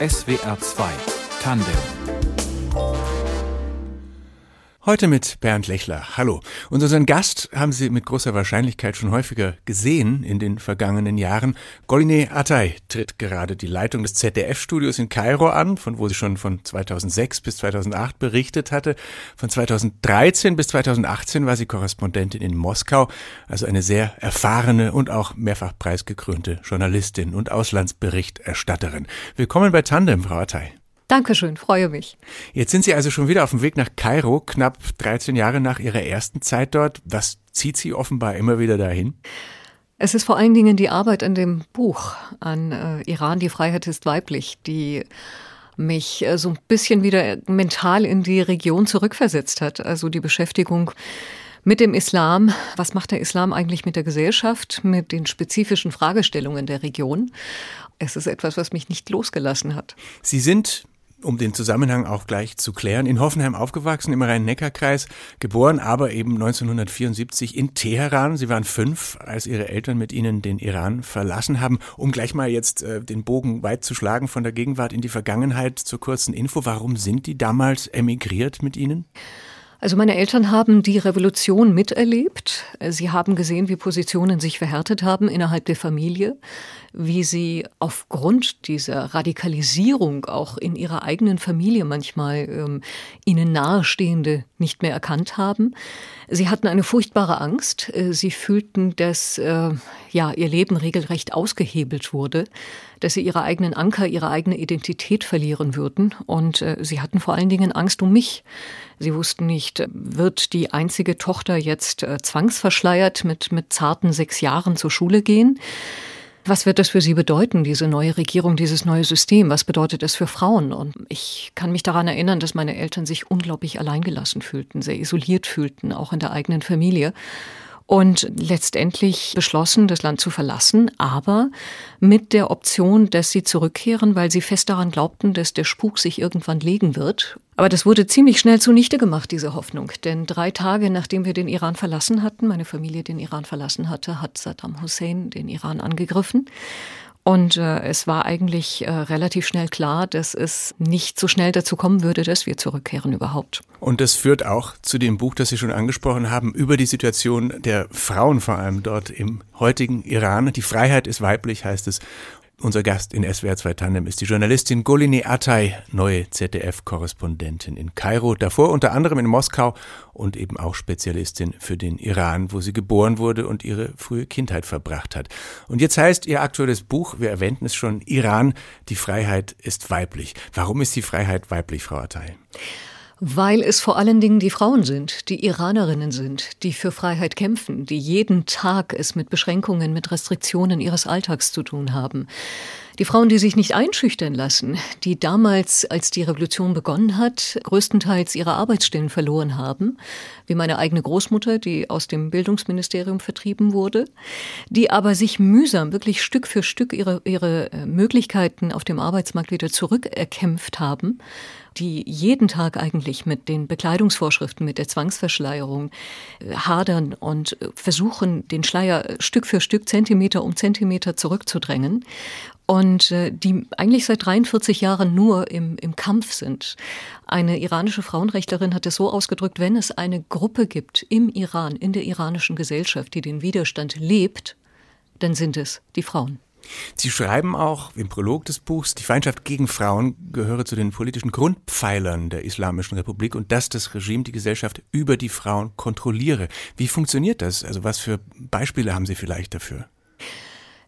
SWR 2 Tandem Heute mit Bernd Lechler. Hallo. Und unseren Gast haben Sie mit großer Wahrscheinlichkeit schon häufiger gesehen in den vergangenen Jahren. Goline Atay tritt gerade die Leitung des ZDF-Studios in Kairo an, von wo sie schon von 2006 bis 2008 berichtet hatte. Von 2013 bis 2018 war sie Korrespondentin in Moskau, also eine sehr erfahrene und auch mehrfach preisgekrönte Journalistin und Auslandsberichterstatterin. Willkommen bei Tandem, Frau Atay. Dankeschön, freue mich. Jetzt sind Sie also schon wieder auf dem Weg nach Kairo, knapp 13 Jahre nach Ihrer ersten Zeit dort. Was zieht Sie offenbar immer wieder dahin? Es ist vor allen Dingen die Arbeit an dem Buch, an äh, Iran, die Freiheit ist weiblich, die mich äh, so ein bisschen wieder mental in die Region zurückversetzt hat. Also die Beschäftigung mit dem Islam. Was macht der Islam eigentlich mit der Gesellschaft, mit den spezifischen Fragestellungen der Region? Es ist etwas, was mich nicht losgelassen hat. Sie sind um den Zusammenhang auch gleich zu klären, in Hoffenheim aufgewachsen, im Rhein-Neckar-Kreis, geboren, aber eben 1974 in Teheran. Sie waren fünf, als ihre Eltern mit ihnen den Iran verlassen haben. Um gleich mal jetzt äh, den Bogen weit zu schlagen von der Gegenwart in die Vergangenheit zur kurzen Info. Warum sind die damals emigriert mit ihnen? Also meine Eltern haben die Revolution miterlebt. Sie haben gesehen, wie Positionen sich verhärtet haben innerhalb der Familie, wie sie aufgrund dieser Radikalisierung auch in ihrer eigenen Familie manchmal ähm, ihnen nahestehende nicht mehr erkannt haben. Sie hatten eine furchtbare Angst. Äh, sie fühlten, dass äh, ja ihr Leben regelrecht ausgehebelt wurde, dass sie ihre eigenen Anker, ihre eigene Identität verlieren würden. Und äh, sie hatten vor allen Dingen Angst um mich. Sie wussten nicht, wird die einzige Tochter jetzt äh, zwangsverschleiert mit, mit zarten sechs Jahren zur Schule gehen? Was wird das für Sie bedeuten, diese neue Regierung, dieses neue System? Was bedeutet das für Frauen? Und ich kann mich daran erinnern, dass meine Eltern sich unglaublich alleingelassen fühlten, sehr isoliert fühlten, auch in der eigenen Familie und letztendlich beschlossen, das Land zu verlassen, aber mit der Option, dass sie zurückkehren, weil sie fest daran glaubten, dass der Spuk sich irgendwann legen wird. Aber das wurde ziemlich schnell zunichte gemacht, diese Hoffnung. Denn drei Tage nachdem wir den Iran verlassen hatten, meine Familie den Iran verlassen hatte, hat Saddam Hussein den Iran angegriffen. Und äh, es war eigentlich äh, relativ schnell klar, dass es nicht so schnell dazu kommen würde, dass wir zurückkehren überhaupt. Und das führt auch zu dem Buch, das Sie schon angesprochen haben, über die Situation der Frauen vor allem dort im heutigen Iran. Die Freiheit ist weiblich, heißt es. Unser Gast in SWR 2 Tandem ist die Journalistin Golini Atay, neue ZDF-Korrespondentin in Kairo, davor unter anderem in Moskau und eben auch Spezialistin für den Iran, wo sie geboren wurde und ihre frühe Kindheit verbracht hat. Und jetzt heißt ihr aktuelles Buch, wir erwähnten es schon, Iran, die Freiheit ist weiblich. Warum ist die Freiheit weiblich, Frau Atay? Weil es vor allen Dingen die Frauen sind, die Iranerinnen sind, die für Freiheit kämpfen, die jeden Tag es mit Beschränkungen, mit Restriktionen ihres Alltags zu tun haben. Die Frauen, die sich nicht einschüchtern lassen, die damals, als die Revolution begonnen hat, größtenteils ihre Arbeitsstellen verloren haben, wie meine eigene Großmutter, die aus dem Bildungsministerium vertrieben wurde, die aber sich mühsam, wirklich Stück für Stück ihre, ihre äh, Möglichkeiten auf dem Arbeitsmarkt wieder zurückerkämpft haben, die jeden Tag eigentlich mit den Bekleidungsvorschriften, mit der Zwangsverschleierung äh, hadern und äh, versuchen, den Schleier Stück für Stück, Zentimeter um Zentimeter zurückzudrängen und äh, die eigentlich seit 43 Jahren nur im, im Kampf sind. Eine iranische Frauenrechtlerin hat es so ausgedrückt, wenn es eine Gruppe gibt im Iran, in der iranischen Gesellschaft, die den Widerstand lebt, dann sind es die Frauen. Sie schreiben auch im Prolog des Buchs, die Feindschaft gegen Frauen gehöre zu den politischen Grundpfeilern der Islamischen Republik und dass das Regime die Gesellschaft über die Frauen kontrolliere. Wie funktioniert das? Also was für Beispiele haben Sie vielleicht dafür?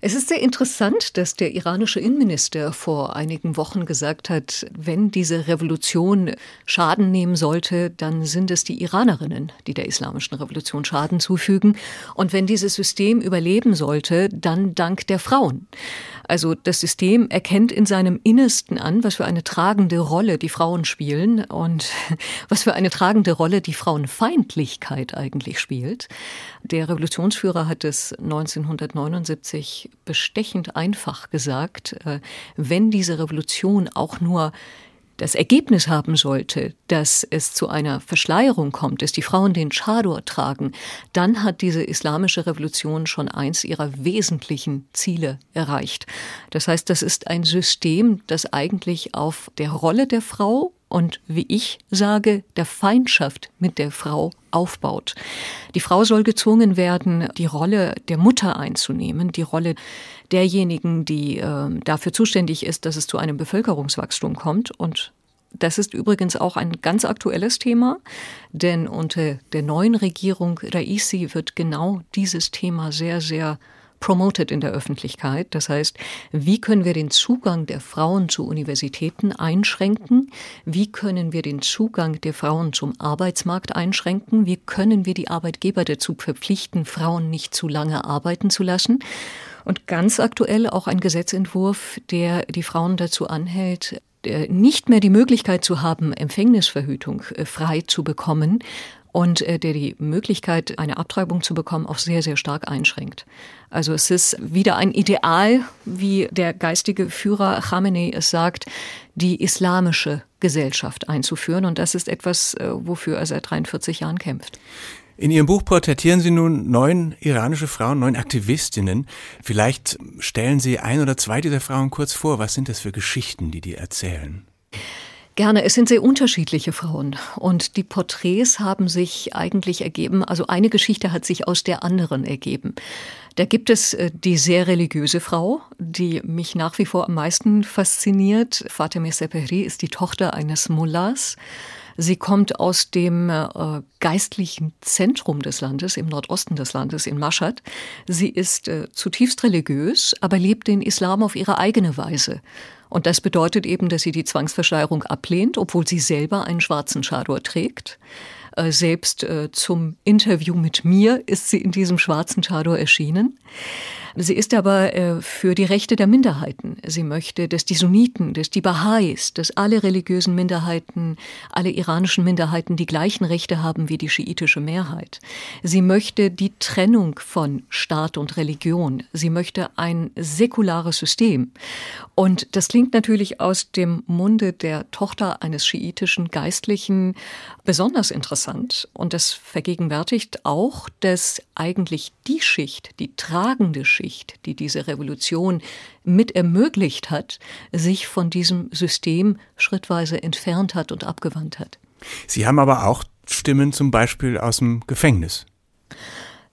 Es ist sehr interessant, dass der iranische Innenminister vor einigen Wochen gesagt hat, wenn diese Revolution Schaden nehmen sollte, dann sind es die Iranerinnen, die der islamischen Revolution Schaden zufügen. Und wenn dieses System überleben sollte, dann dank der Frauen. Also das System erkennt in seinem Innersten an, was für eine tragende Rolle die Frauen spielen und was für eine tragende Rolle die Frauenfeindlichkeit eigentlich spielt. Der Revolutionsführer hat es 1979 bestechend einfach gesagt, äh, wenn diese Revolution auch nur das Ergebnis haben sollte, dass es zu einer Verschleierung kommt, dass die Frauen den Chador tragen, dann hat diese islamische Revolution schon eins ihrer wesentlichen Ziele erreicht. Das heißt, das ist ein System, das eigentlich auf der Rolle der Frau und, wie ich sage, der Feindschaft mit der Frau aufbaut. Die Frau soll gezwungen werden, die Rolle der Mutter einzunehmen, die Rolle derjenigen, die äh, dafür zuständig ist, dass es zu einem Bevölkerungswachstum kommt. Und das ist übrigens auch ein ganz aktuelles Thema, denn unter der neuen Regierung Raisi wird genau dieses Thema sehr, sehr promoted in der Öffentlichkeit. Das heißt, wie können wir den Zugang der Frauen zu Universitäten einschränken? Wie können wir den Zugang der Frauen zum Arbeitsmarkt einschränken? Wie können wir die Arbeitgeber dazu verpflichten, Frauen nicht zu lange arbeiten zu lassen? Und ganz aktuell auch ein Gesetzentwurf, der die Frauen dazu anhält, äh, nicht mehr die Möglichkeit zu haben, Empfängnisverhütung äh, frei zu bekommen, und äh, der die Möglichkeit, eine Abtreibung zu bekommen, auch sehr, sehr stark einschränkt. Also es ist wieder ein Ideal, wie der geistige Führer Khamenei es sagt, die islamische Gesellschaft einzuführen. Und das ist etwas, äh, wofür er seit 43 Jahren kämpft. In Ihrem Buch porträtieren Sie nun neun iranische Frauen, neun Aktivistinnen. Vielleicht stellen Sie ein oder zwei dieser Frauen kurz vor. Was sind das für Geschichten, die die erzählen? Gerne. Es sind sehr unterschiedliche Frauen und die Porträts haben sich eigentlich ergeben, also eine Geschichte hat sich aus der anderen ergeben. Da gibt es äh, die sehr religiöse Frau, die mich nach wie vor am meisten fasziniert. Fatemeh Sepehri ist die Tochter eines Mullahs. Sie kommt aus dem äh, geistlichen Zentrum des Landes, im Nordosten des Landes, in Mashhad. Sie ist äh, zutiefst religiös, aber lebt den Islam auf ihre eigene Weise. Und das bedeutet eben, dass sie die Zwangsverschleierung ablehnt, obwohl sie selber einen schwarzen Chador trägt. Äh, selbst äh, zum Interview mit mir ist sie in diesem schwarzen Chador erschienen. Sie ist aber äh, für die Rechte der Minderheiten. Sie möchte, dass die Sunniten, dass die Baha'is, dass alle religiösen Minderheiten, alle iranischen Minderheiten die gleichen Rechte haben wie die schiitische Mehrheit. Sie möchte die Trennung von Staat und Religion. Sie möchte ein säkulares System. Und das klingt natürlich aus dem Munde der Tochter eines schiitischen Geistlichen besonders interessant. Und das vergegenwärtigt auch, dass eigentlich die Schicht, die tragende Schicht, Mittelschicht, die diese Revolution mit ermöglicht hat, sich von diesem System schrittweise entfernt hat und abgewandt hat. Sie haben aber auch Stimmen zum Beispiel aus dem Gefängnis.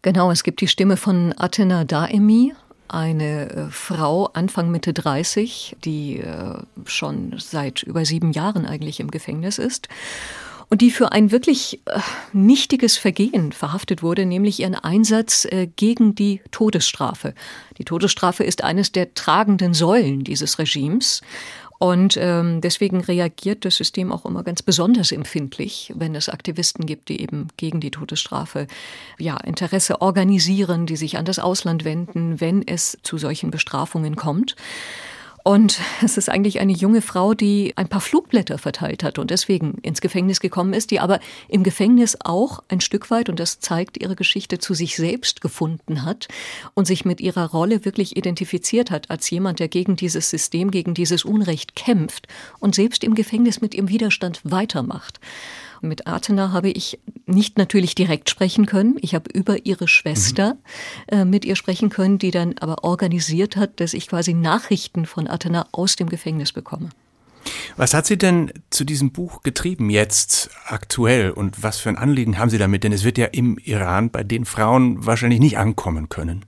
Genau, es gibt die Stimme von Athena Daemi, eine äh, Frau Anfang Mitte 30, die äh, schon seit über sieben Jahren eigentlich im Gefängnis ist und die für ein wirklich äh, nichtiges Vergehen verhaftet wurde, nämlich ihren Einsatz äh, gegen die Todesstrafe. Die Todesstrafe ist eines der tragenden Säulen dieses Regimes. Und ähm, deswegen reagiert das System auch immer ganz besonders empfindlich, wenn es Aktivisten gibt, die eben gegen die Todesstrafe ja Interesse organisieren, die sich an das Ausland wenden, wenn es zu solchen Bestrafungen kommt. Und es ist eigentlich eine junge Frau, die ein paar Flugblätter verteilt hat und deswegen ins Gefängnis gekommen ist, die aber im Gefängnis auch ein Stück weit, und das zeigt ihre Geschichte, zu sich selbst gefunden hat und sich mit ihrer Rolle wirklich identifiziert hat als jemand, der gegen dieses System, gegen dieses Unrecht kämpft und selbst im Gefängnis mit ihrem Widerstand weitermacht. Mit Athena habe ich nicht natürlich direkt sprechen können. Ich habe über ihre Schwester mhm. äh, mit ihr sprechen können, die dann aber organisiert hat, dass ich quasi Nachrichten von Athena aus dem Gefängnis bekomme. Was hat Sie denn zu diesem Buch getrieben jetzt aktuell und was für ein Anliegen haben Sie damit? Denn es wird ja im Iran bei den Frauen wahrscheinlich nicht ankommen können.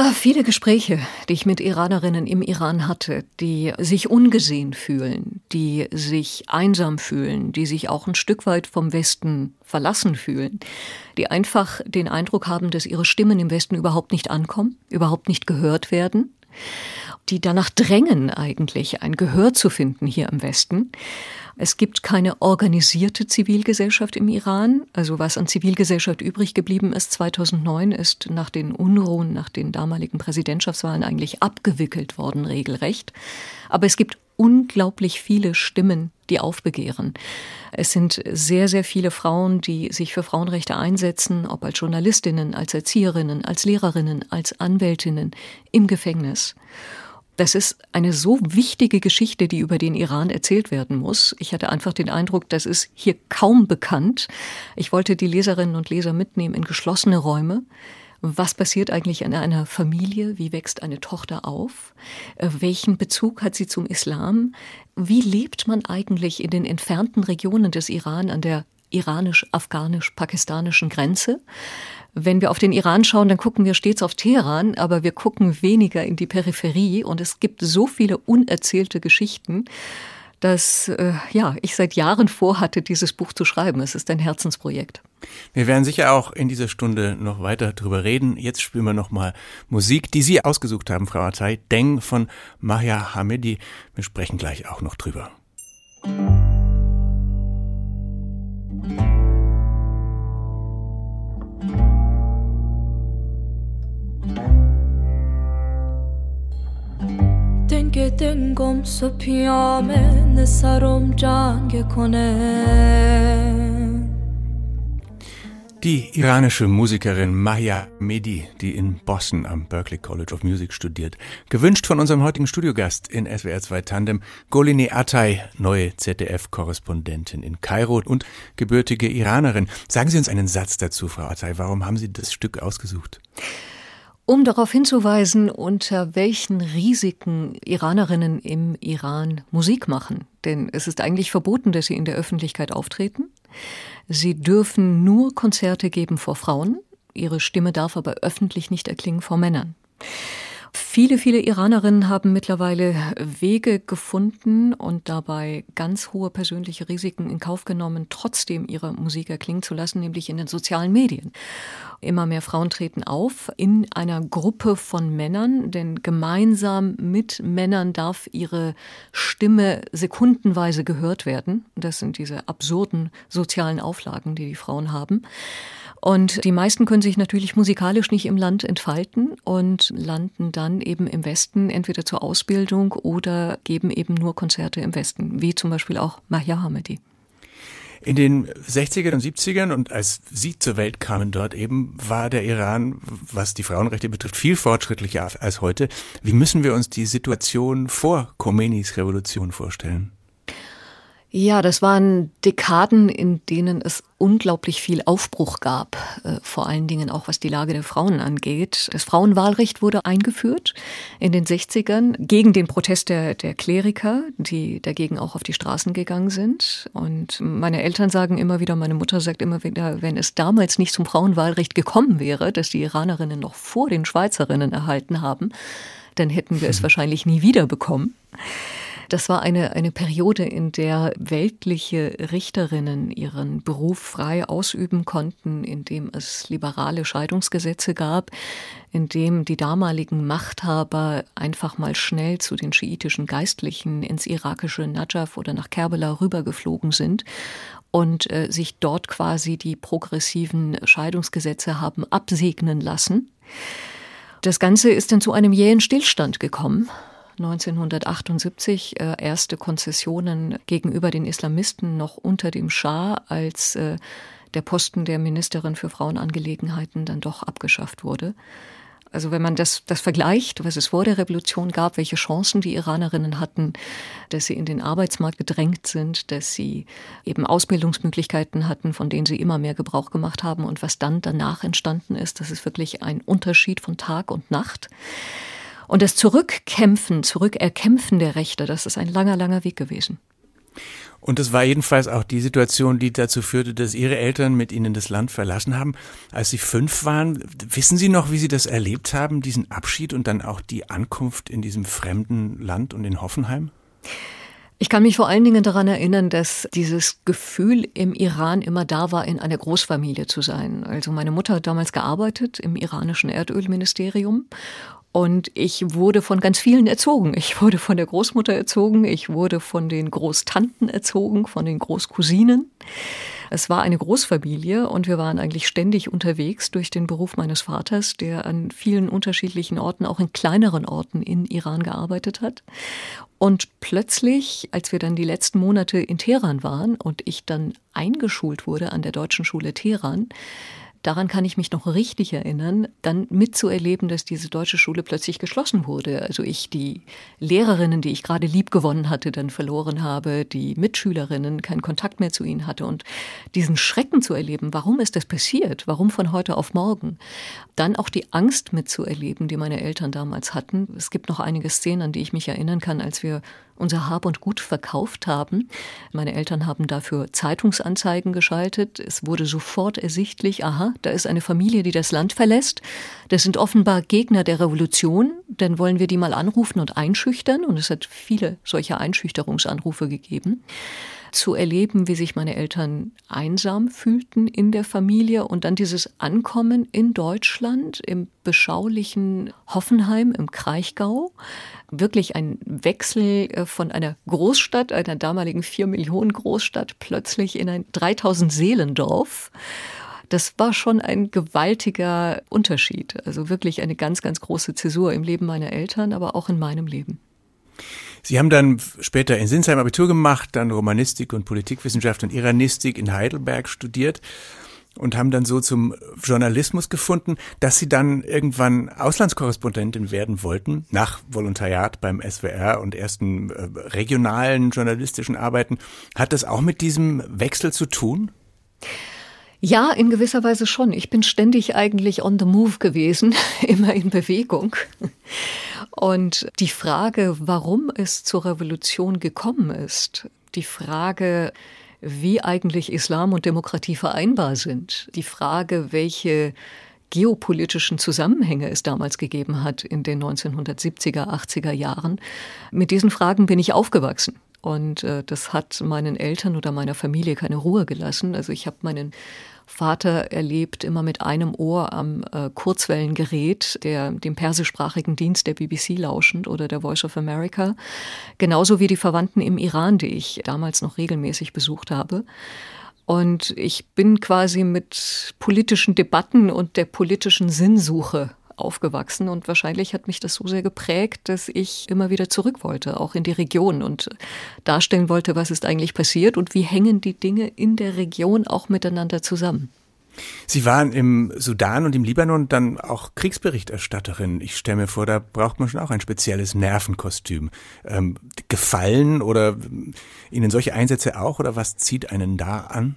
Ah, viele Gespräche, die ich mit Iranerinnen im Iran hatte, die sich ungesehen fühlen, die sich einsam fühlen, die sich auch ein Stück weit vom Westen verlassen fühlen, die einfach den Eindruck haben, dass ihre Stimmen im Westen überhaupt nicht ankommen, überhaupt nicht gehört werden, die danach drängen eigentlich ein Gehör zu finden hier im Westen. Es gibt keine organisierte Zivilgesellschaft im Iran. Also was an Zivilgesellschaft übrig geblieben ist 2009 ist nach den Unruhen, nach den damaligen Präsidentschaftswahlen eigentlich abgewickelt worden, regelrecht. Aber es gibt unglaublich viele Stimmen, die aufbegehren. Es sind sehr, sehr viele Frauen, die sich für Frauenrechte einsetzen, ob als Journalistinnen, als Erzieherinnen, als Lehrerinnen, als Anwältinnen im Gefängnis. Das ist eine so wichtige Geschichte, die über den Iran erzählt werden muss. Ich hatte einfach den Eindruck, das ist hier kaum bekannt. Ich wollte die Leserinnen und Leser mitnehmen in geschlossene Räume. Was passiert eigentlich in einer Familie? Wie wächst eine Tochter auf? Äh, welchen Bezug hat sie zum Islam? Wie lebt man eigentlich in den entfernten Regionen des Iran an der iranisch-afghanisch-pakistanischen Grenze? Wenn wir auf den Iran schauen, dann gucken wir stets auf Teheran, aber wir gucken weniger in die Peripherie und es gibt so viele unerzählte Geschichten, dass äh, ja, ich seit Jahren vorhatte, dieses Buch zu schreiben. Es ist ein Herzensprojekt. Wir werden sicher auch in dieser Stunde noch weiter drüber reden. Jetzt spielen wir noch mal Musik, die Sie ausgesucht haben, Frau Atay, Deng von Mahia Hamedi. Wir sprechen gleich auch noch drüber. دنگ دنگم سو پیامه نسرم جنگ کنه Die iranische Musikerin Maya Mehdi, die in Boston am Berklee College of Music studiert. Gewünscht von unserem heutigen Studiogast in SWR 2 Tandem, Golini Atay, neue ZDF-Korrespondentin in Kairo und gebürtige Iranerin. Sagen Sie uns einen Satz dazu, Frau Atay. Warum haben Sie das Stück ausgesucht? Um darauf hinzuweisen, unter welchen Risiken Iranerinnen im Iran Musik machen. Denn es ist eigentlich verboten, dass sie in der Öffentlichkeit auftreten. Sie dürfen nur Konzerte geben vor Frauen. Ihre Stimme darf aber öffentlich nicht erklingen vor Männern. Viele, viele Iranerinnen haben mittlerweile Wege gefunden und dabei ganz hohe persönliche Risiken in Kauf genommen, trotzdem ihre Musik erklingen zu lassen, nämlich in den sozialen Medien. Immer mehr Frauen treten auf in einer Gruppe von Männern, denn gemeinsam mit Männern darf ihre Stimme sekundenweise gehört werden. Das sind diese absurden sozialen Auflagen, die die Frauen haben. Und die meisten können sich natürlich musikalisch nicht im Land entfalten und landen dann eben im Westen entweder zur Ausbildung oder geben eben nur Konzerte im Westen, wie zum Beispiel auch Mahia Hamedi. In den 60ern und 70ern und als Sie zur Welt kamen dort eben, war der Iran, was die Frauenrechte betrifft, viel fortschrittlicher als heute. Wie müssen wir uns die Situation vor Khomeinis Revolution vorstellen? Ja, das waren Dekaden, in denen es unglaublich viel Aufbruch gab, äh, vor allen Dingen auch was die Lage der Frauen angeht. Das Frauenwahlrecht wurde eingeführt in den 60ern gegen den Protest der, der Kleriker, die dagegen auch auf die Straßen gegangen sind. Und meine Eltern sagen immer wieder, meine Mutter sagt immer wieder, wenn es damals nicht zum Frauenwahlrecht gekommen wäre, dass die Iranerinnen noch vor den Schweizerinnen erhalten haben, dann hätten wir es wahrscheinlich nie wieder bekommen. Das war eine, eine Periode, in der weltliche Richterinnen ihren Beruf frei ausüben konnten, in dem es liberale Scheidungsgesetze gab, in dem die damaligen Machthaber einfach mal schnell zu den schiitischen Geistlichen ins irakische Najaf oder nach Kerbela rübergeflogen sind und äh, sich dort quasi die progressiven Scheidungsgesetze haben absegnen lassen. Das Ganze ist dann zu einem jähen Stillstand gekommen. 1978 äh, erste Konzessionen gegenüber den Islamisten noch unter dem Schah, als äh, der Posten der Ministerin für Frauenangelegenheiten dann doch abgeschafft wurde. Also wenn man das, das vergleicht, was es vor der Revolution gab, welche Chancen die Iranerinnen hatten, dass sie in den Arbeitsmarkt gedrängt sind, dass sie eben Ausbildungsmöglichkeiten hatten, von denen sie immer mehr Gebrauch gemacht haben und was dann danach entstanden ist, das ist wirklich ein Unterschied von Tag und Nacht. Und das Zurückkämpfen, Zurückerkämpfen der Rechte, das ist ein langer, langer Weg gewesen. Und es war jedenfalls auch die Situation, die dazu führte, dass Ihre Eltern mit Ihnen das Land verlassen haben. Als Sie fünf waren, wissen Sie noch, wie Sie das erlebt haben, diesen Abschied und dann auch die Ankunft in diesem fremden Land und in Hoffenheim? Ich kann mich vor allen Dingen daran erinnern, dass dieses Gefühl im Iran immer da war, in einer Großfamilie zu sein. Also meine Mutter hat damals gearbeitet im iranischen Erdölministerium und ich wurde von ganz vielen erzogen. Ich wurde von der Großmutter erzogen, ich wurde von den Großtanten erzogen, von den Großcousinen. Es war eine Großfamilie und wir waren eigentlich ständig unterwegs durch den Beruf meines Vaters, der an vielen unterschiedlichen Orten, auch in kleineren Orten in Iran gearbeitet hat. Und plötzlich, als wir dann die letzten Monate in Teheran waren und ich dann eingeschult wurde an der Deutschen Schule Teheran, daran kann ich mich noch richtig erinnern, dann mitzuerleben, dass diese deutsche Schule plötzlich geschlossen wurde. Also ich die Lehrerinnen, die ich gerade lieb gewonnen hatte, dann verloren habe, die Mitschülerinnen keinen Kontakt mehr zu ihnen hatte und diesen Schrecken zu erleben, warum ist das passiert? Warum von heute auf morgen? Dann auch die Angst mitzuerleben, die meine Eltern damals hatten. Es gibt noch einige Szenen, an die ich mich erinnern kann, als wir unser Hab und Gut verkauft haben. Meine Eltern haben dafür Zeitungsanzeigen geschaltet. Es wurde sofort ersichtlich, aha, da ist eine Familie, die das Land verlässt. Das sind offenbar Gegner der Revolution. Dann wollen wir die mal anrufen und einschüchtern. Und es hat viele solcher Einschüchterungsanrufe gegeben zu erleben, wie sich meine Eltern einsam fühlten in der Familie und dann dieses Ankommen in Deutschland im beschaulichen Hoffenheim im Kraichgau. Wirklich ein Wechsel äh, von einer Großstadt, einer damaligen vier Millionen Großstadt, plötzlich in ein 3000 Seelendorf. Das war schon ein gewaltiger Unterschied. Also wirklich eine ganz, ganz große Zäsur im Leben meiner Eltern, aber auch in meinem Leben. Sie haben dann später in Sinsheim Abitur gemacht, dann Romanistik und Politikwissenschaft und Iranistik in Heidelberg studiert und haben dann so zum Journalismus gefunden, dass sie dann irgendwann Auslandskorrespondentin werden wollten, nach Volontariat beim SWR und ersten äh, regionalen journalistischen Arbeiten. Hat das auch mit diesem Wechsel zu tun? Ja, in gewisser Weise schon. Ich bin ständig eigentlich on the move gewesen, immer in Bewegung. Und die Frage, warum es zur Revolution gekommen ist, die Frage, wie eigentlich Islam und Demokratie vereinbar sind, die Frage, welche geopolitischen Zusammenhänge es damals gegeben hat in den 1970er, 80er Jahren. Mit diesen Fragen bin ich aufgewachsen. Und äh, das hat meinen Eltern oder meiner Familie keine Ruhe gelassen. Also ich habe meinen Vater erlebt immer mit einem Ohr am äh, Kurzwellengerät, der, dem persischsprachigen Dienst der BBC lauschend oder der Voice of America. Genauso wie die Verwandten im Iran, die ich damals noch regelmäßig besucht habe. Und ich bin quasi mit politischen Debatten und der politischen Sinnsuche aufgewachsen und wahrscheinlich hat mich das so sehr geprägt, dass ich immer wieder zurück wollte, auch in die Region und darstellen wollte, was ist eigentlich passiert und wie hängen die Dinge in der Region auch miteinander zusammen. Sie waren im Sudan und im Libanon dann auch Kriegsberichterstatterin. Ich stelle mir vor, da braucht man schon auch ein spezielles Nervenkostüm. Ähm, gefallen oder Ihnen solche Einsätze auch oder was zieht einen da an?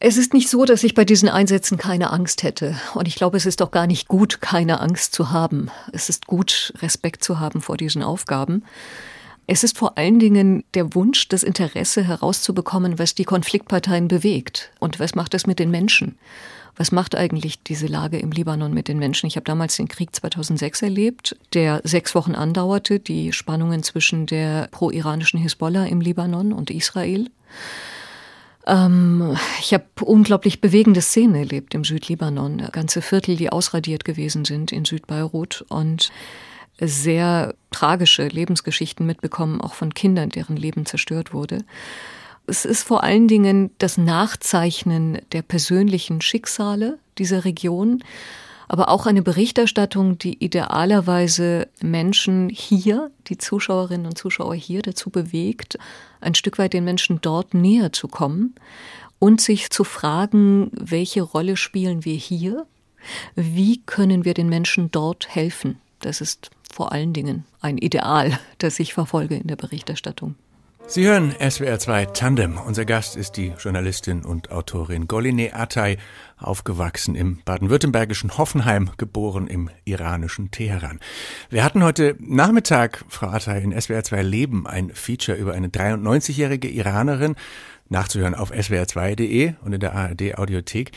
Es ist nicht so, dass ich bei diesen Einsätzen keine Angst hätte. Und ich glaube, es ist auch gar nicht gut, keine Angst zu haben. Es ist gut, Respekt zu haben vor diesen Aufgaben. Es ist vor allen Dingen der Wunsch, das Interesse herauszubekommen, was die Konfliktparteien bewegt und was macht es mit den Menschen. Was macht eigentlich diese Lage im Libanon mit den Menschen? Ich habe damals den Krieg 2006 erlebt, der sechs Wochen andauerte, die Spannungen zwischen der pro-iranischen Hisbollah im Libanon und Israel. Ähm, ich habe unglaublich bewegende Szenen erlebt im Südlibanon. Ganze Viertel, die ausradiert gewesen sind in Südbeirut und sehr tragische Lebensgeschichten mitbekommen, auch von Kindern, deren Leben zerstört wurde. Es ist vor allen Dingen das Nachzeichnen der persönlichen Schicksale dieser Region, aber auch eine Berichterstattung, die idealerweise Menschen hier, die Zuschauerinnen und Zuschauer hier dazu bewegt, ein Stück weit den Menschen dort näher zu kommen und sich zu fragen, welche Rolle spielen wir hier? Wie können wir den Menschen dort helfen? Das ist vor allen Dingen ein Ideal, das ich verfolge in der Berichterstattung. Sie hören SWR 2 Tandem. Unser Gast ist die Journalistin und Autorin Goline Atay, aufgewachsen im baden-württembergischen Hoffenheim, geboren im iranischen Teheran. Wir hatten heute Nachmittag, Frau Atay, in SWR 2 Leben ein Feature über eine 93-jährige Iranerin, nachzuhören auf swr2.de und in der ARD Audiothek.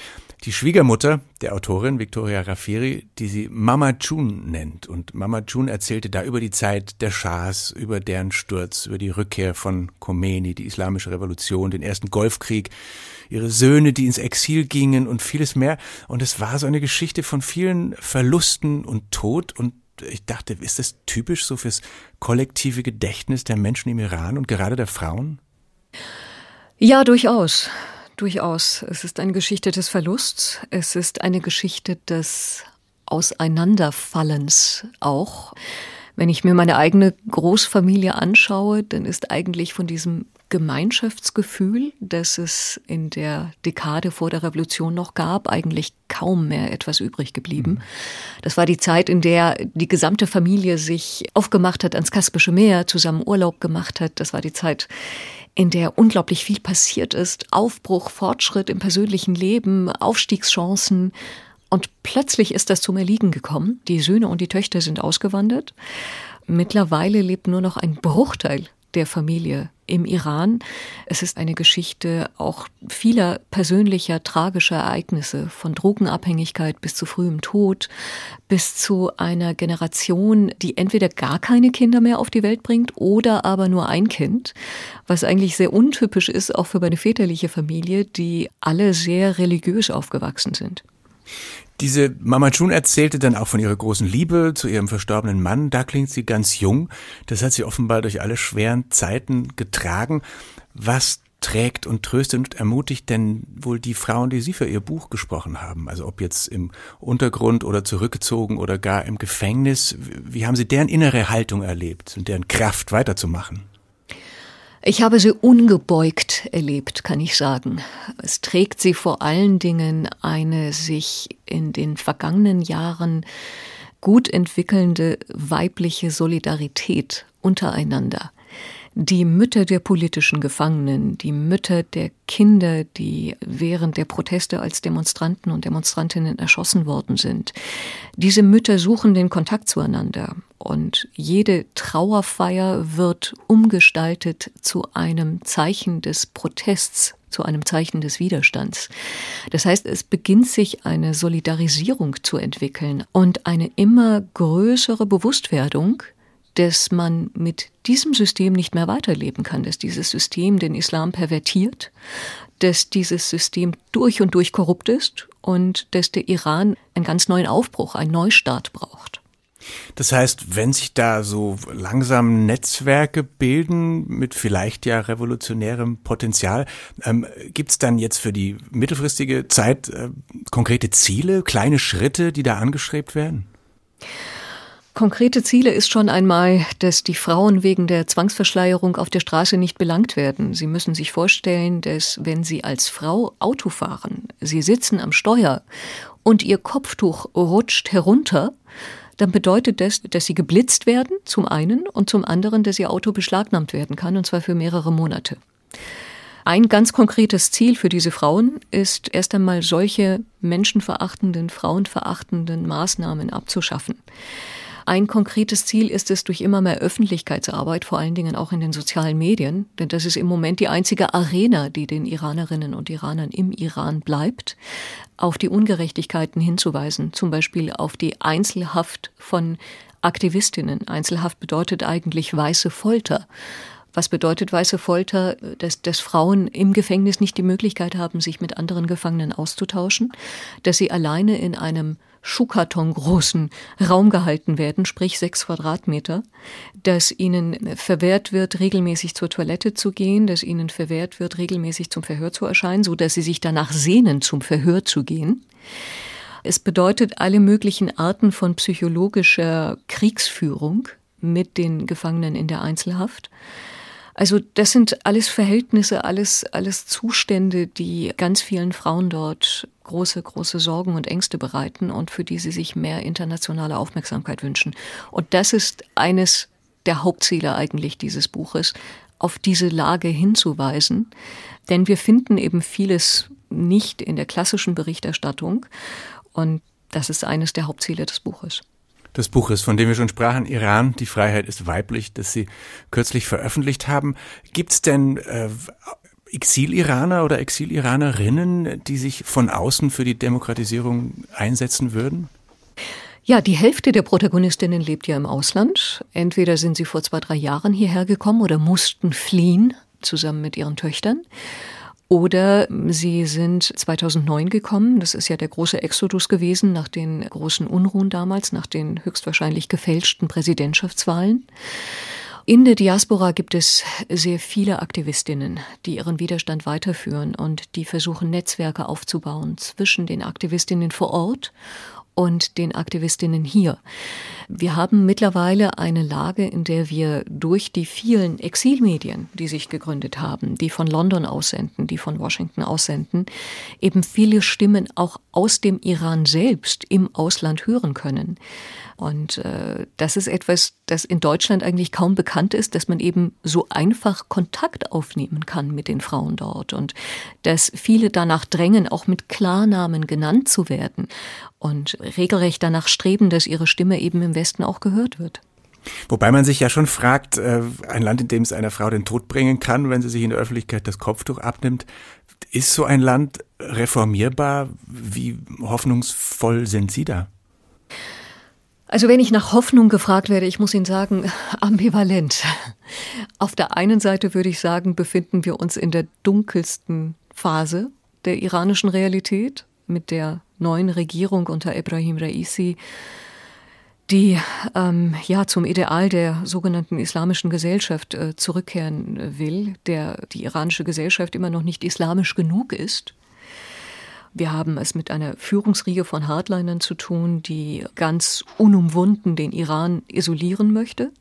Die Schwiegermutter der Autorin Victoria Rafiri, die sie Mama June nennt. Und Mama June erzählte da über die Zeit der Schahs, über deren Sturz, über die Rückkehr von Khomeini, die islamische Revolution, den ersten Golfkrieg, ihre Söhne, die ins Exil gingen und vieles mehr. Und es war so eine Geschichte von vielen Verlusten und Tod und ich dachte, ist das typisch so fürs kollektive Gedächtnis der Menschen im Iran und gerade der Frauen? Ja, durchaus. Durchaus. Es ist eine Geschichte des Verlusts. Es ist eine Geschichte des Auseinanderfallens auch. Wenn ich mir meine eigene Großfamilie anschaue, dann ist eigentlich von diesem Gemeinschaftsgefühl, das es in der Dekade vor der Revolution noch gab, eigentlich kaum mehr etwas übrig geblieben. Mhm. Das war die Zeit, in der die gesamte Familie sich aufgemacht hat ans Kaspische Meer, zusammen Urlaub gemacht hat. Das war die Zeit, in der unglaublich viel passiert ist. Aufbruch, Fortschritt im persönlichen Leben, Aufstiegschancen. Und plötzlich ist das zum Erliegen gekommen. Die Söhne und die Töchter sind ausgewandert. Mittlerweile lebt nur noch ein Bruchteil der Familie im Iran. Es ist eine Geschichte auch vieler persönlicher tragischer Ereignisse, von Drogenabhängigkeit bis zu frühem Tod, bis zu einer Generation, die entweder gar keine Kinder mehr auf die Welt bringt oder aber nur ein Kind, was eigentlich sehr untypisch ist, auch für meine väterliche Familie, die alle sehr religiös aufgewachsen sind. Diese Mama June erzählte dann auch von ihrer großen Liebe zu ihrem verstorbenen Mann. Da klingt sie ganz jung. Das hat sie offenbar durch alle schweren Zeiten getragen. Was trägt und tröstet und ermutigt denn wohl die Frauen, die Sie für Ihr Buch gesprochen haben? Also ob jetzt im Untergrund oder zurückgezogen oder gar im Gefängnis. Wie haben Sie deren innere Haltung erlebt und deren Kraft weiterzumachen? Ich habe sie ungebeugt erlebt, kann ich sagen. Es trägt sie vor allen Dingen eine sich in den vergangenen Jahren gut entwickelnde weibliche Solidarität untereinander die Mütter der politischen Gefangenen, die Mütter der Kinder, die während der Proteste als Demonstranten und Demonstrantinnen erschossen worden sind. Diese Mütter suchen den Kontakt zueinander und jede Trauerfeier wird umgestaltet zu einem Zeichen des Protests, zu einem Zeichen des Widerstands. Das heißt, es beginnt sich eine Solidarisierung zu entwickeln und eine immer größere Bewusstwerdung dass man mit diesem System nicht mehr weiterleben kann, dass dieses System den Islam pervertiert, dass dieses System durch und durch korrupt ist und dass der Iran einen ganz neuen Aufbruch, einen Neustart braucht. Das heißt, wenn sich da so langsam Netzwerke bilden mit vielleicht ja revolutionärem Potenzial, ähm, gibt es dann jetzt für die mittelfristige Zeit äh, konkrete Ziele, kleine Schritte, die da angestrebt werden? Konkrete Ziele ist schon einmal, dass die Frauen wegen der Zwangsverschleierung auf der Straße nicht belangt werden. Sie müssen sich vorstellen, dass wenn Sie als Frau Auto fahren, Sie sitzen am Steuer und Ihr Kopftuch rutscht herunter, dann bedeutet das, dass Sie geblitzt werden, zum einen, und zum anderen, dass Ihr Auto beschlagnahmt werden kann, und zwar für mehrere Monate. Ein ganz konkretes Ziel für diese Frauen ist erst einmal solche menschenverachtenden, frauenverachtenden Maßnahmen abzuschaffen. Ein konkretes Ziel ist es durch immer mehr Öffentlichkeitsarbeit, vor allen Dingen auch in den sozialen Medien, denn das ist im Moment die einzige Arena, die den Iranerinnen und Iranern im Iran bleibt, auf die Ungerechtigkeiten hinzuweisen, zum Beispiel auf die Einzelhaft von Aktivistinnen. Einzelhaft bedeutet eigentlich weiße Folter. Was bedeutet weiße Folter? Dass, dass Frauen im Gefängnis nicht die Möglichkeit haben, sich mit anderen Gefangenen auszutauschen, dass sie alleine in einem Schuhkarton großen Raum gehalten werden, sprich sechs Quadratmeter, dass ihnen verwehrt wird, regelmäßig zur Toilette zu gehen, dass ihnen verwehrt wird, regelmäßig zum Verhör zu erscheinen, so dass sie sich danach sehnen, zum Verhör zu gehen. Es bedeutet alle möglichen Arten von psychologischer Kriegsführung mit den Gefangenen in der Einzelhaft. Also das sind alles Verhältnisse, alles, alles Zustände, die ganz vielen Frauen dort große, große Sorgen und Ängste bereiten und für die sie sich mehr internationale Aufmerksamkeit wünschen. Und das ist eines der Hauptziele eigentlich dieses Buches, auf diese Lage hinzuweisen. Denn wir finden eben vieles nicht in der klassischen Berichterstattung. Und das ist eines der Hauptziele des Buches des Buches, von dem wir schon sprachen, Iran, die Freiheit ist weiblich, das Sie kürzlich veröffentlicht haben. Gibt es denn äh, Exil-Iraner oder Exil-Iranerinnen, die sich von außen für die Demokratisierung einsetzen würden? Ja, die Hälfte der Protagonistinnen lebt ja im Ausland. Entweder sind sie vor zwei, drei Jahren hierher gekommen oder mussten fliehen, zusammen mit ihren Töchtern. Oder sie sind 2009 gekommen. Das ist ja der große Exodus gewesen nach den großen Unruhen damals, nach den höchstwahrscheinlich gefälschten Präsidentschaftswahlen. In der Diaspora gibt es sehr viele Aktivistinnen, die ihren Widerstand weiterführen und die versuchen, Netzwerke aufzubauen zwischen den Aktivistinnen vor Ort und den Aktivistinnen hier. Wir haben mittlerweile eine Lage, in der wir durch die vielen Exilmedien, die sich gegründet haben, die von London aussenden, die von Washington aussenden, eben viele Stimmen auch aus dem Iran selbst im Ausland hören können. Und äh, das ist etwas, das in Deutschland eigentlich kaum bekannt ist, dass man eben so einfach Kontakt aufnehmen kann mit den Frauen dort und dass viele danach drängen, auch mit Klarnamen genannt zu werden und regelrecht danach streben, dass ihre Stimme eben im Westen auch gehört wird. Wobei man sich ja schon fragt, äh, ein Land, in dem es einer Frau den Tod bringen kann, wenn sie sich in der Öffentlichkeit das Kopftuch abnimmt, ist so ein Land reformierbar? Wie hoffnungsvoll sind Sie da? Also wenn ich nach Hoffnung gefragt werde, ich muss Ihnen sagen, ambivalent. Auf der einen Seite würde ich sagen, befinden wir uns in der dunkelsten Phase der iranischen Realität mit der neuen Regierung unter Ibrahim Raisi, die ähm, ja zum Ideal der sogenannten islamischen Gesellschaft äh, zurückkehren will, der die iranische Gesellschaft immer noch nicht islamisch genug ist. Wir haben es mit einer Führungsriege von Hardlinern zu tun, die ganz unumwunden den Iran isolieren möchte.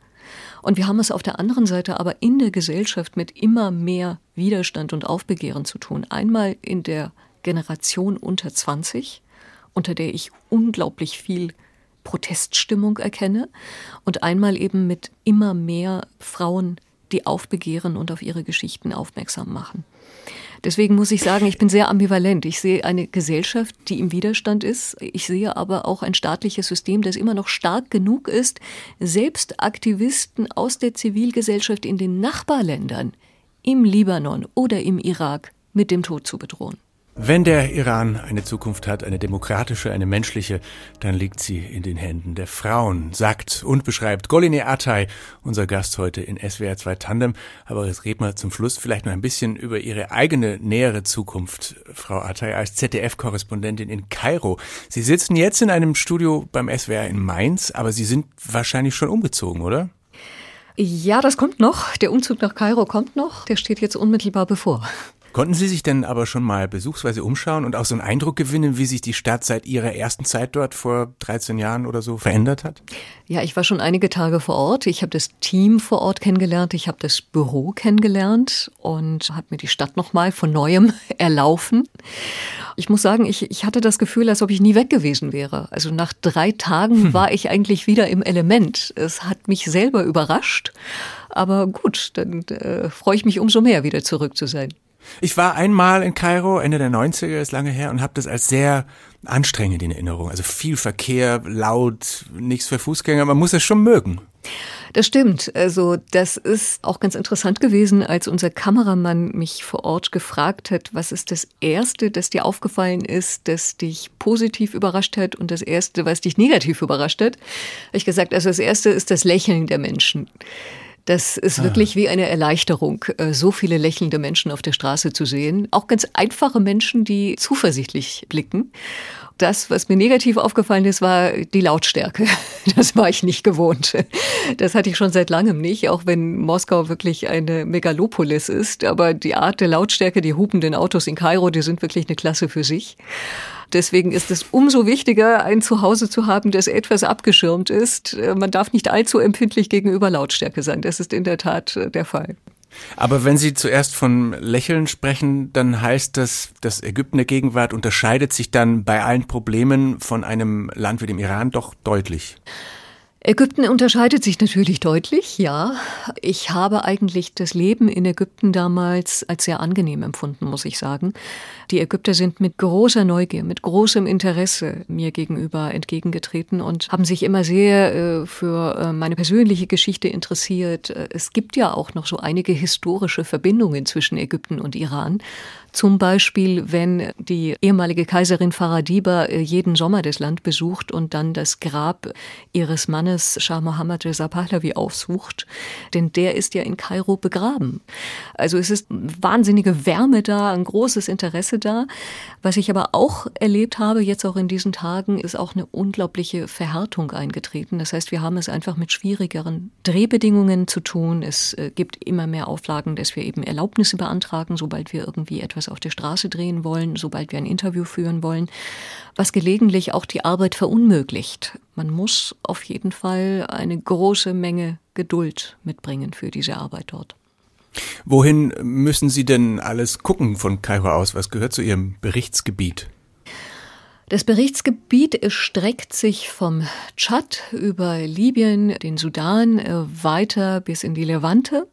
Und wir haben es auf der anderen Seite aber in der Gesellschaft mit immer mehr Widerstand und Aufbegehren zu tun. Einmal in der Generation unter 20, unter der ich unglaublich viel Proteststimmung erkenne, und einmal eben mit immer mehr Frauen, die aufbegehren und auf ihre Geschichten aufmerksam machen. Deswegen muss ich sagen, ich bin sehr ambivalent. Ich sehe eine Gesellschaft, die im Widerstand ist. Ich sehe aber auch ein staatliches System, das immer noch stark genug ist, selbst Aktivisten aus der Zivilgesellschaft in den Nachbarländern, im Libanon oder im Irak, mit dem Tod zu bedrohen. Wenn der Iran eine Zukunft hat, eine demokratische, eine menschliche, dann liegt sie in den Händen der Frauen, sagt und beschreibt Goline Atay, unser Gast heute in SWR 2 Tandem. Aber jetzt reden wir zum Schluss vielleicht noch ein bisschen über Ihre eigene nähere Zukunft, Frau Atay, als ZDF-Korrespondentin in Kairo. Sie sitzen jetzt in einem Studio beim SWR in Mainz, aber Sie sind wahrscheinlich schon umgezogen, oder? Ja, das kommt noch. Der Umzug nach Kairo kommt noch. Der steht jetzt unmittelbar bevor. Konnten Sie sich denn aber schon mal besuchsweise umschauen und auch so einen Eindruck gewinnen, wie sich die Stadt seit Ihrer ersten Zeit dort vor 13 Jahren oder so verändert hat? Ja, ich war schon einige Tage vor Ort. Ich habe das Team vor Ort kennengelernt, ich habe das Büro kennengelernt und habe mir die Stadt nochmal von neuem erlaufen. Ich muss sagen, ich, ich hatte das Gefühl, als ob ich nie weg gewesen wäre. Also nach drei Tagen hm. war ich eigentlich wieder im Element. Es hat mich selber überrascht. Aber gut, dann äh, freue ich mich umso mehr, wieder zurück zu sein. Ich war einmal in Kairo, Ende der 90er, ist lange her, und habe das als sehr anstrengend in Erinnerung. Also viel Verkehr, laut, nichts für Fußgänger. Man muss es schon mögen. Das stimmt. Also das ist auch ganz interessant gewesen, als unser Kameramann mich vor Ort gefragt hat, was ist das Erste, das dir aufgefallen ist, das dich positiv überrascht hat und das Erste, was dich negativ überrascht hat. Ich gesagt, also das Erste ist das Lächeln der Menschen. Das ist ah. wirklich wie eine Erleichterung, äh, so viele lächelnde Menschen auf der Straße zu sehen. Auch ganz einfache Menschen, die zuversichtlich blicken. Das, was mir negativ aufgefallen ist, war die Lautstärke. Das war ich nicht gewohnt. Das hatte ich schon seit langem nicht, auch wenn Moskau wirklich eine Megalopolis ist. Aber die Art der Lautstärke, die hupenden Autos in Kairo, die sind wirklich eine Klasse für sich. Deswegen ist es umso wichtiger, ein Zuhause zu haben, das etwas abgeschirmt ist. Äh, man darf nicht allzu empfindlich gegenüber Lautstärke sein. Das ist in der Tat äh, der Fall. Aber wenn Sie zuerst von Lächeln sprechen, dann heißt das, dass Ägypten der Gegenwart unterscheidet sich dann bei allen Problemen von einem Land wie dem Iran doch deutlich. Ägypten unterscheidet sich natürlich deutlich, ja. Ich habe eigentlich das Leben in Ägypten damals als sehr angenehm empfunden, muss ich sagen. Die Ägypter sind mit großer Neugier, mit großem Interesse mir gegenüber entgegengetreten und haben sich immer sehr äh, für äh, meine persönliche Geschichte interessiert. Es gibt ja auch noch so einige historische Verbindungen zwischen Ägypten und Iran. Zum Beispiel, wenn die ehemalige Kaiserin Faradiba äh, jeden Sommer das Land besucht und dann das Grab ihres Mannes Shah Mohammed Reza Pahlavi aufsucht, denn der ist ja in Kairo begraben. Also es ist wahnsinnige Wärme da, ein großes Interesse da. Was ich aber auch erlebt habe, jetzt auch in diesen Tagen, ist auch eine unglaubliche Verhärtung eingetreten. Das heißt, wir haben es einfach mit schwierigeren Drehbedingungen zu tun. Es äh, gibt immer mehr Auflagen, dass wir eben Erlaubnisse beantragen, sobald wir irgendwie etwas auf der Straße drehen wollen, sobald wir ein Interview führen wollen, was gelegentlich auch die Arbeit verunmöglicht. Man muss auf jeden Fall eine große Menge Geduld mitbringen für diese Arbeit dort. Wohin müssen Sie denn alles gucken von Kairo aus? Was gehört zu Ihrem Berichtsgebiet? Das Berichtsgebiet erstreckt sich vom Tschad über Libyen, den Sudan, äh, weiter bis in die Levante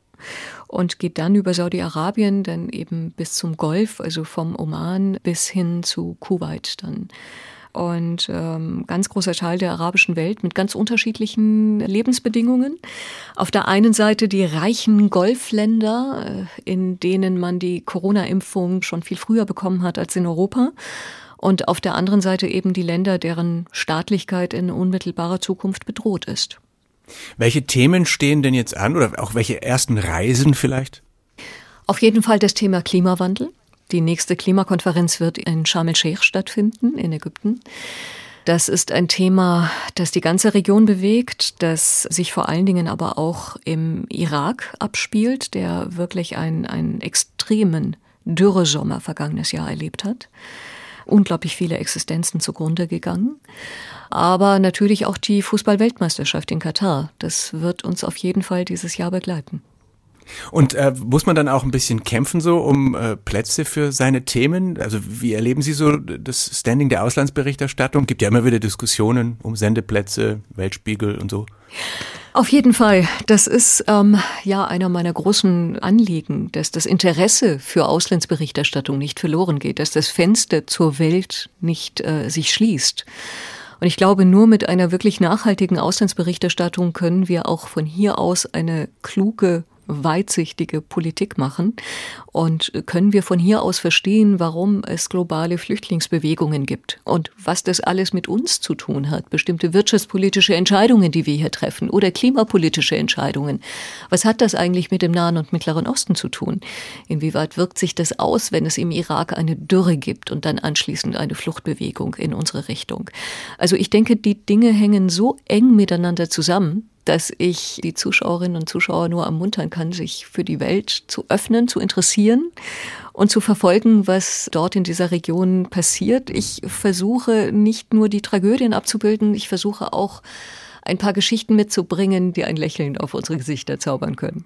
und geht dann über Saudi-Arabien dann eben bis zum Golf, also vom Oman bis hin zu Kuwait dann und ähm, ganz großer Teil der arabischen Welt mit ganz unterschiedlichen Lebensbedingungen. Auf der einen Seite die reichen Golfländer, äh, in denen man die Corona-Impfung schon viel früher bekommen hat als in Europa. Und auf der anderen Seite eben die Länder, deren Staatlichkeit in unmittelbarer Zukunft bedroht ist. Welche Themen stehen denn jetzt an oder auch welche ersten Reisen vielleicht? Auf jeden Fall das Thema Klimawandel. Die nächste Klimakonferenz wird in Sharm el-Sheikh stattfinden, in Ägypten. Das ist ein Thema, das die ganze Region bewegt, das sich vor allen Dingen aber auch im Irak abspielt, der wirklich einen, einen extremen Dürresommer vergangenes Jahr erlebt hat. Unglaublich viele Existenzen zugrunde gegangen. Aber natürlich auch die Fußball-Weltmeisterschaft in Katar. Das wird uns auf jeden Fall dieses Jahr begleiten. Und äh, muss man dann auch ein bisschen kämpfen so um äh, Plätze für seine Themen? Also wie erleben Sie so das Standing der Auslandsberichterstattung? Gibt ja immer wieder Diskussionen um Sendeplätze, Weltspiegel und so. Auf jeden Fall. Das ist ähm, ja einer meiner großen Anliegen, dass das Interesse für Auslandsberichterstattung nicht verloren geht, dass das Fenster zur Welt nicht äh, sich schließt. Und ich glaube, nur mit einer wirklich nachhaltigen Auslandsberichterstattung können wir auch von hier aus eine kluge weitsichtige Politik machen und können wir von hier aus verstehen, warum es globale Flüchtlingsbewegungen gibt und was das alles mit uns zu tun hat. Bestimmte wirtschaftspolitische Entscheidungen, die wir hier treffen oder klimapolitische Entscheidungen. Was hat das eigentlich mit dem Nahen und Mittleren Osten zu tun? Inwieweit wirkt sich das aus, wenn es im Irak eine Dürre gibt und dann anschließend eine Fluchtbewegung in unsere Richtung? Also ich denke, die Dinge hängen so eng miteinander zusammen, dass ich die Zuschauerinnen und Zuschauer nur ermuntern kann, sich für die Welt zu öffnen, zu interessieren und zu verfolgen, was dort in dieser Region passiert. Ich versuche nicht nur die Tragödien abzubilden, ich versuche auch ein paar Geschichten mitzubringen, die ein Lächeln auf unsere Gesichter zaubern können.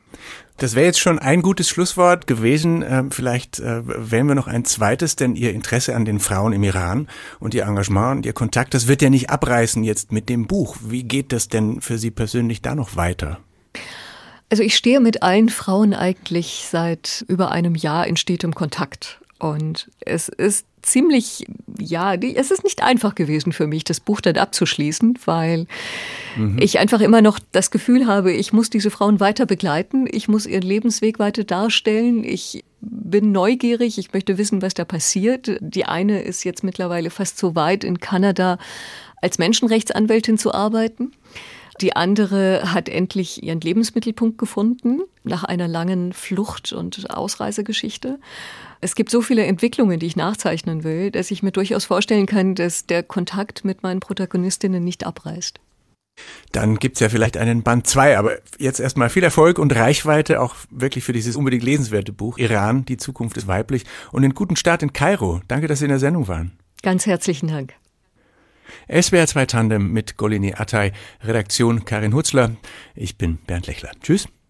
Das wäre jetzt schon ein gutes Schlusswort gewesen. Ähm, vielleicht äh, wählen wir noch ein zweites, denn Ihr Interesse an den Frauen im Iran und Ihr Engagement und Ihr Kontakt, das wird ja nicht abreißen jetzt mit dem Buch. Wie geht das denn für Sie persönlich da noch weiter? Also ich stehe mit allen Frauen eigentlich seit über einem Jahr in stetem Kontakt. Und es ist ziemlich, ja, es ist nicht einfach gewesen für mich, das Buch dann abzuschließen, weil mhm. ich einfach immer noch das Gefühl habe, ich muss diese Frauen weiter begleiten, ich muss ihren Lebensweg weiter darstellen, ich bin neugierig, ich möchte wissen, was da passiert. Die eine ist jetzt mittlerweile fast so weit, in Kanada als Menschenrechtsanwältin zu arbeiten. Die andere hat endlich ihren Lebensmittelpunkt gefunden nach einer langen Flucht- und Ausreisegeschichte. Es gibt so viele Entwicklungen, die ich nachzeichnen will, dass ich mir durchaus vorstellen kann, dass der Kontakt mit meinen Protagonistinnen nicht abreißt. Dann gibt's ja vielleicht einen Band 2, aber jetzt erstmal viel Erfolg und Reichweite auch wirklich für dieses unbedingt lesenswerte Buch Iran, die Zukunft ist weiblich und einen guten Start in Kairo. Danke, dass Sie in der Sendung waren. Ganz herzlichen Dank. SWR 2 Tandem mit Golini Attay, Redaktion Karin Hutzler. Ich bin Bernd Lechler. Tschüss.